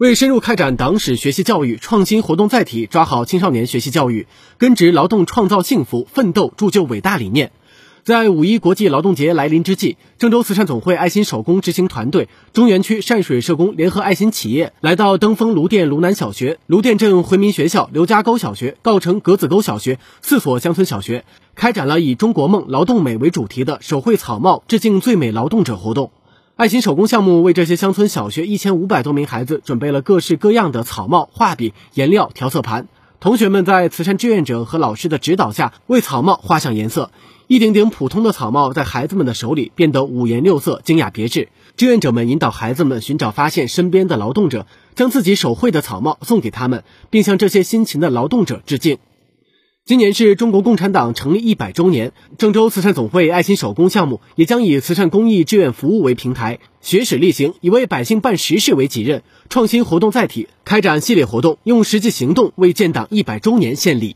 为深入开展党史学习教育创新活动载体，抓好青少年学习教育，根植劳动创造幸福、奋斗铸就伟大理念，在五一国际劳动节来临之际，郑州慈善总会爱心手工执行团队、中原区善水社工联合爱心企业来到登封卢店卢南小学、卢店镇回民学校、刘家沟小学、告城格子沟小学四所乡村小学，开展了以“中国梦、劳动美”为主题的手绘草帽致敬最美劳动者活动。爱心手工项目为这些乡村小学一千五百多名孩子准备了各式各样的草帽、画笔、颜料、调色盘。同学们在慈善志愿者和老师的指导下，为草帽画上颜色。一顶顶普通的草帽在孩子们的手里变得五颜六色、精雅别致。志愿者们引导孩子们寻找、发现身边的劳动者，将自己手绘的草帽送给他们，并向这些辛勤的劳动者致敬。今年是中国共产党成立一百周年，郑州慈善总会爱心手工项目也将以慈善公益志愿服务为平台，学史力行，以为百姓办实事为己任，创新活动载体，开展系列活动，用实际行动为建党一百周年献礼。